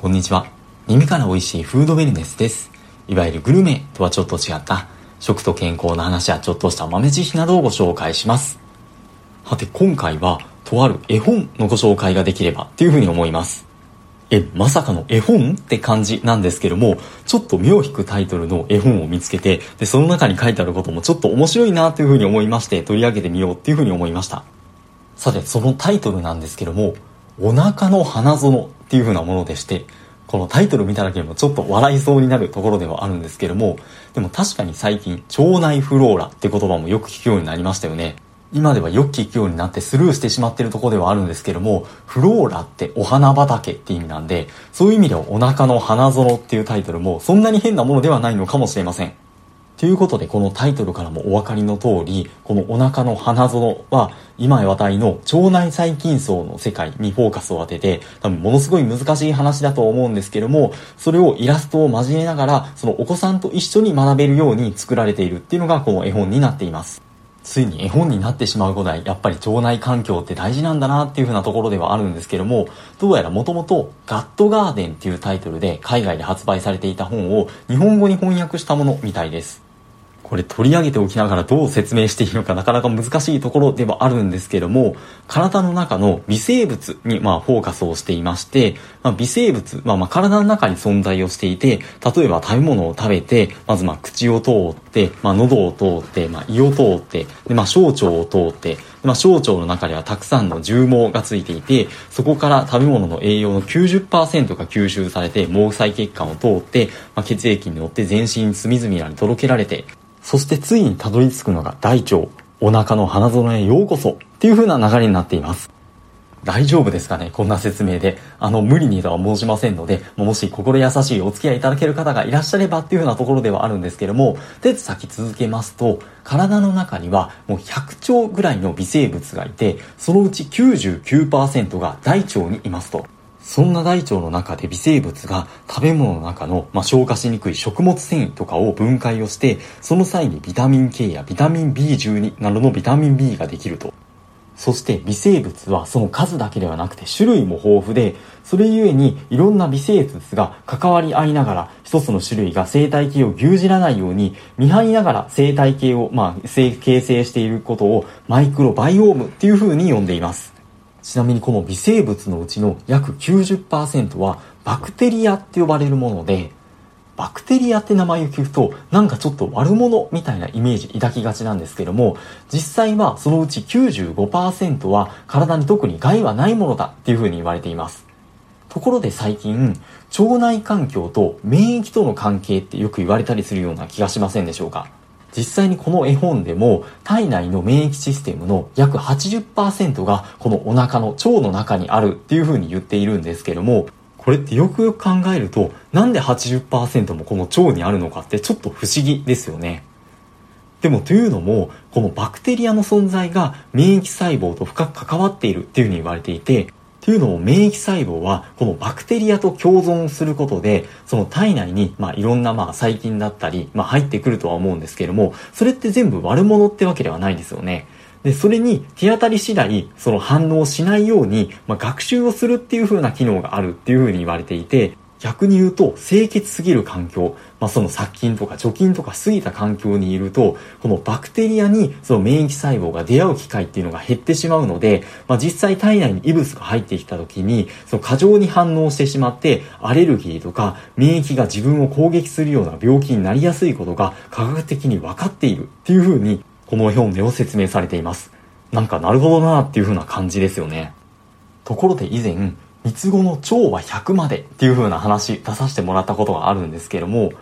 こんにちは。耳から美味しいフードウェルネスです。いわゆるグルメとはちょっと違った食と健康の話やちょっとした豆知識などをご紹介します。はて、今回はとある絵本のご紹介ができればっていうふうに思います。え、まさかの絵本って感じなんですけども、ちょっと目を引くタイトルの絵本を見つけて、で、その中に書いてあることもちょっと面白いなというふうに思いまして取り上げてみようっていうふうに思いました。さて、そのタイトルなんですけども、お腹の花園っていう風なものでして、このタイトル見ただけでもちょっと笑いそうになるところではあるんですけども、でも確かに最近、腸内フローラって言葉もよく聞くようになりましたよね。今ではよく聞くようになってスルーしてしまってるとこではあるんですけども、フローラってお花畑って意味なんで、そういう意味ではお腹の花園っていうタイトルもそんなに変なものではないのかもしれません。ということで、このタイトルからもお分かりの通り、このお腹の花園は、今話題の腸内細菌層の世界にフォーカスを当てて、多分ものすごい難しい話だと思うんですけども、それをイラストを交えながら、そのお子さんと一緒に学べるように作られているっていうのがこの絵本になっています。ついに絵本になってしまうぐらい、やっぱり腸内環境って大事なんだなっていう風なところではあるんですけども、どうやらもともとガットガーデンっていうタイトルで海外で発売されていた本を日本語に翻訳したものみたいです。これ取り上げておきながらどう説明していいのかなかなか難しいところではあるんですけども、体の中の微生物にまあフォーカスをしていまして、まあ、微生物はまあ体の中に存在をしていて、例えば食べ物を食べて、まずまあ口を通って、まあ喉を通って、まあ胃を通って、でまあ小腸を通って、まあ、小腸の中ではたくさんの重毛がついていて、そこから食べ物の栄養の90%が吸収されて、毛細血管を通って、まあ、血液に乗って全身隅々に届けられて、そしてついにたどり着くのが大腸、お腹の花園へようこそっていう風な流れになっています。大丈夫ですかね？こんな説明で。あの、無理にとは申しませんので、もし心優しいお付き合いいただける方がいらっしゃればっていう風なところではあるんですけども、で、先続けますと、体の中にはもう100兆ぐらいの微生物がいて、そのうち99%が大腸にいますと。そんな大腸の中で微生物が食べ物の中の、まあ、消化しにくい食物繊維とかを分解をして、その際にビタミン K やビタミン B12 などのビタミン B ができると。そして微生物はその数だけではなくて種類も豊富で、それゆえにいろんな微生物が関わり合いながら一つの種類が生態系を牛耳らないように見張りながら生態系を、まあ、形成していることをマイクロバイオームっていう風に呼んでいます。ちなみにこの微生物のうちの約90%はバクテリアって呼ばれるもので、バクテリアって名前を聞くとなんかちょっと悪者みたいなイメージ抱きがちなんですけども実際はそのうち95%は体に特に害はないものだっていうふうに言われています。ところで最近腸内環境と免疫との関係ってよく言われたりするような気がしませんでしょうか？実際にこの絵本でも体内の免疫システムの約80%がこのお腹の腸の中にあるっていうふうに言っているんですけどもこれってよくよく考えるとなんで80%もこの腸にあるのかってちょっと不思議ですよね。でもというのもこのバクテリアの存在が免疫細胞と深く関わっているっていうふうに言われていてというのも免疫細胞はこのバクテリアと共存することでその体内にまあいろんなまあ細菌だったりまあ入ってくるとは思うんですけれどもそれって全部悪者ってわけではないですよね。で、それに手当たり次第、その反応しないように、まあ、学習をするっていう風な機能があるっていう風に言われていて、逆に言うと、清潔すぎる環境、まあ、その殺菌とか除菌とか過ぎた環境にいると、このバクテリアにその免疫細胞が出会う機会っていうのが減ってしまうので、まあ、実際体内に異物が入ってきた時に、その過剰に反応してしまって、アレルギーとか免疫が自分を攻撃するような病気になりやすいことが科学的に分かっているっていう風に、この表でを説明されています。なんかなるほどなーっていう風な感じですよね。ところで以前、三つ子の腸は100までっていう風な話出させてもらったことがあるんですけども、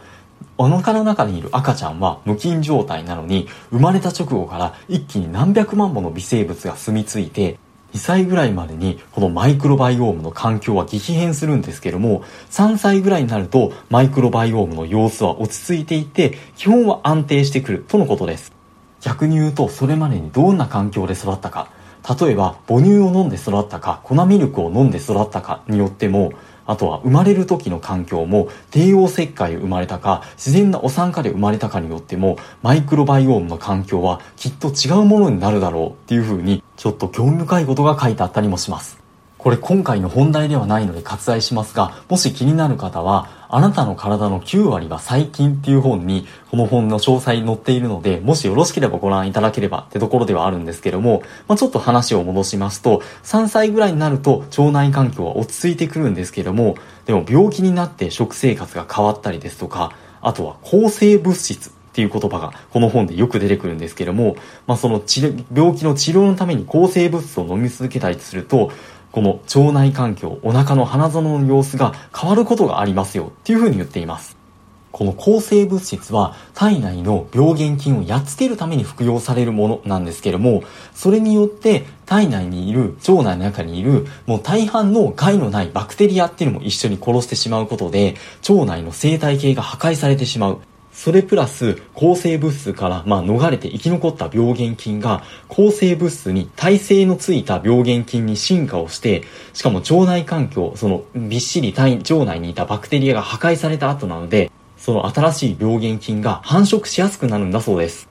お腹の中にいる赤ちゃんは無菌状態なのに、生まれた直後から一気に何百万もの微生物が住み着いて、2歳ぐらいまでにこのマイクロバイオームの環境は激変するんですけども、3歳ぐらいになるとマイクロバイオームの様子は落ち着いていて、基本は安定してくるとのことです。逆に言うとそれまでにどんな環境で育ったか、例えば母乳を飲んで育ったか粉ミルクを飲んで育ったかによってもあとは生まれる時の環境も帝王切開生まれたか自然なお産化で生まれたかによってもマイクロバイオームの環境はきっと違うものになるだろうっていうふうにちょっと興味深いことが書いてあったりもします。これ今回の本題ではないので割愛しますが、もし気になる方は、あなたの体の9割は細菌っていう本に、この本の詳細載っているので、もしよろしければご覧いただければってところではあるんですけども、まあ、ちょっと話を戻しますと、3歳ぐらいになると腸内環境は落ち着いてくるんですけども、でも病気になって食生活が変わったりですとか、あとは抗生物質っていう言葉がこの本でよく出てくるんですけども、まあ、その病気の治療のために抗生物質を飲み続けたりすると、この腸内環境、お腹の花園の様子が変わることがありますよっていうふうに言っています。この抗生物質は体内の病原菌をやっつけるために服用されるものなんですけれども、それによって体内にいる、腸内の中にいる、もう大半の害のないバクテリアっていうのも一緒に殺してしまうことで、腸内の生態系が破壊されてしまう。それプラス抗生物質から、まあ、逃れて生き残った病原菌が抗生物質に耐性のついた病原菌に進化をして、しかも腸内環境、そのびっしり体腸内にいたバクテリアが破壊された後なので、その新しい病原菌が繁殖しやすくなるんだそうです。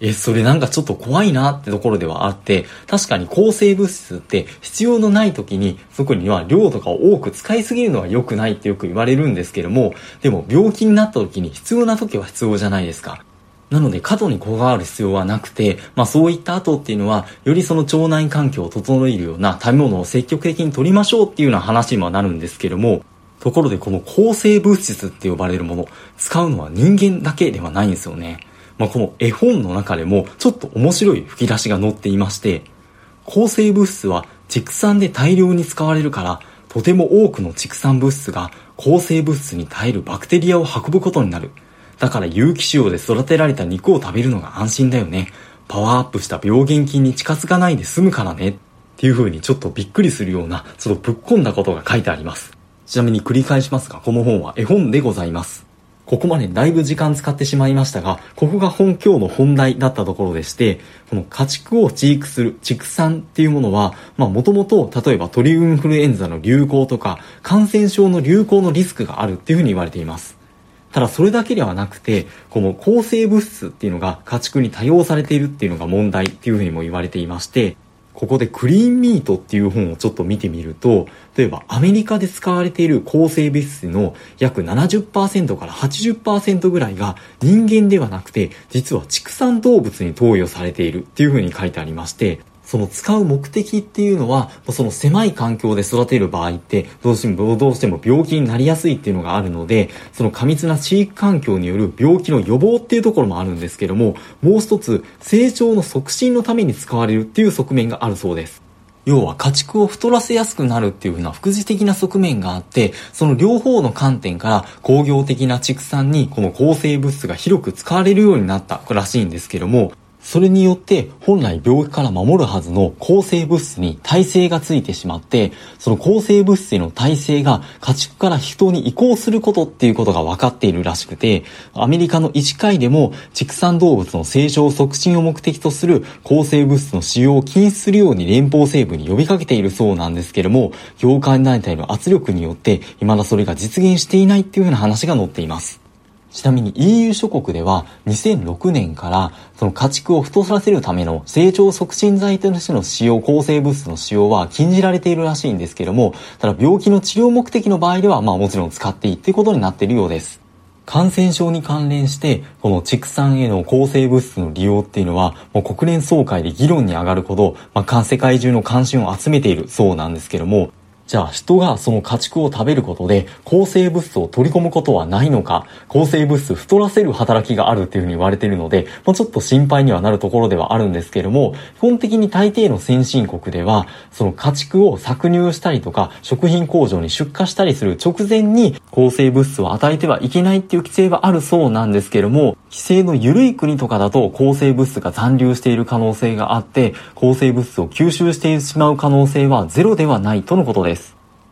え、それなんかちょっと怖いなってところではあって、確かに抗生物質って必要のない時に、そこには量とかを多く使いすぎるのは良くないってよく言われるんですけども、でも病気になった時に必要な時は必要じゃないですか。なので過度にこだわる必要はなくて、まあそういった後っていうのは、よりその腸内環境を整えるような食べ物を積極的に取りましょうっていうような話にもなるんですけども、ところでこの抗生物質って呼ばれるもの、使うのは人間だけではないんですよね。まあ、この絵本の中でもちょっと面白い吹き出しが載っていまして、抗生物質は畜産で大量に使われるから、とても多くの畜産物質が抗生物質に耐えるバクテリアを運ぶことになる。だから有機飼料で育てられた肉を食べるのが安心だよね。パワーアップした病原菌に近づかないで済むからね。っていう風にちょっとびっくりするような、ちょっとぶっ込んだことが書いてあります。ちなみに繰り返しますが、この本は絵本でございます。ここまでだいぶ時間使ってしまいましたが、ここが本今日の本題だったところでして、この家畜を飼育する畜産っていうものは、まあもともと例えば鳥インフルエンザの流行とか感染症の流行のリスクがあるっていうふうに言われています。ただそれだけではなくて、この抗生物質っていうのが家畜に多用されているっていうのが問題っていうふうにも言われていまして、ここでクリーンミートっていう本をちょっと見てみると、例えばアメリカで使われている抗生物質の約70%から80%ぐらいが人間ではなくて、実は畜産動物に投与されているっていうふうに書いてありまして、その使う目的っていうのは、その狭い環境で育てる場合って、どうしても、どうしても病気になりやすいっていうのがあるので、その過密な飼育環境による病気の予防っていうところもあるんですけども、もう一つ、成長の促進のために使われるっていう側面があるそうです。要は家畜を太らせやすくなるっていう風な副次的な側面があって、その両方の観点から工業的な畜産にこの抗生物質が広く使われるようになったらしいんですけども、それによって本来病気から守るはずの抗生物質に耐性がついてしまって、その抗生物質への耐性が家畜から人に移行することっていうことが分かっているらしくて、アメリカの医師会でも畜産動物の成長促進を目的とする抗生物質の使用を禁止するように連邦政府に呼びかけているそうなんですけども、業界団体の圧力によって未だそれが実現していないっていうような話が載っています。ちなみに EU 諸国では2006年からその家畜を太らせるための成長促進剤としての使用、抗生物質の使用は禁じられているらしいんですけども、ただ病気の治療目的の場合ではまあもちろん使っていいっていうことになっているようです。感染症に関連して、この畜産への抗生物質の利用っていうのは、もう国連総会で議論に上がるほど、まあ、世界中の関心を集めているそうなんですけども、じゃあ人がその家畜を食べることで抗生物質を取り込むことはないのか、抗生物質太らせる働きがあるっていうふうに言われているので、まあ、ちょっと心配にはなるところではあるんですけれども、基本的に大抵の先進国では、その家畜を搾乳したりとか、食品工場に出荷したりする直前に抗生物質を与えてはいけないっていう規制はあるそうなんですけれども、規制の緩い国とかだと抗生物質が残留している可能性があって、抗生物質を吸収してしまう可能性はゼロではないとのことです。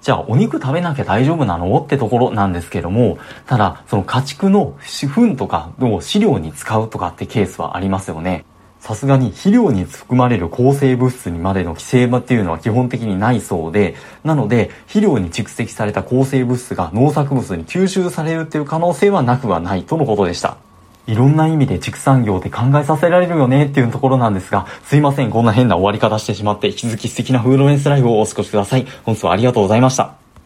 じゃあお肉食べなきゃ大丈夫なの？ってところなんですけども、ただ、その家畜の糞とかを飼料に使うとかってケースはありますよね。さすがに肥料に含まれる抗生物質にまでの規制っていうのは基本的にないそうで、なので肥料に蓄積された抗生物質が農作物に吸収されるっていう可能性はなくはないとのことでした。いろんな意味で畜産業って考えさせられるよねっていうところなんですが、すいません、こんな変な終わり方してしまって、引き続き素敵なフードレンスライフをお過ごしください。本日はありがとうございました。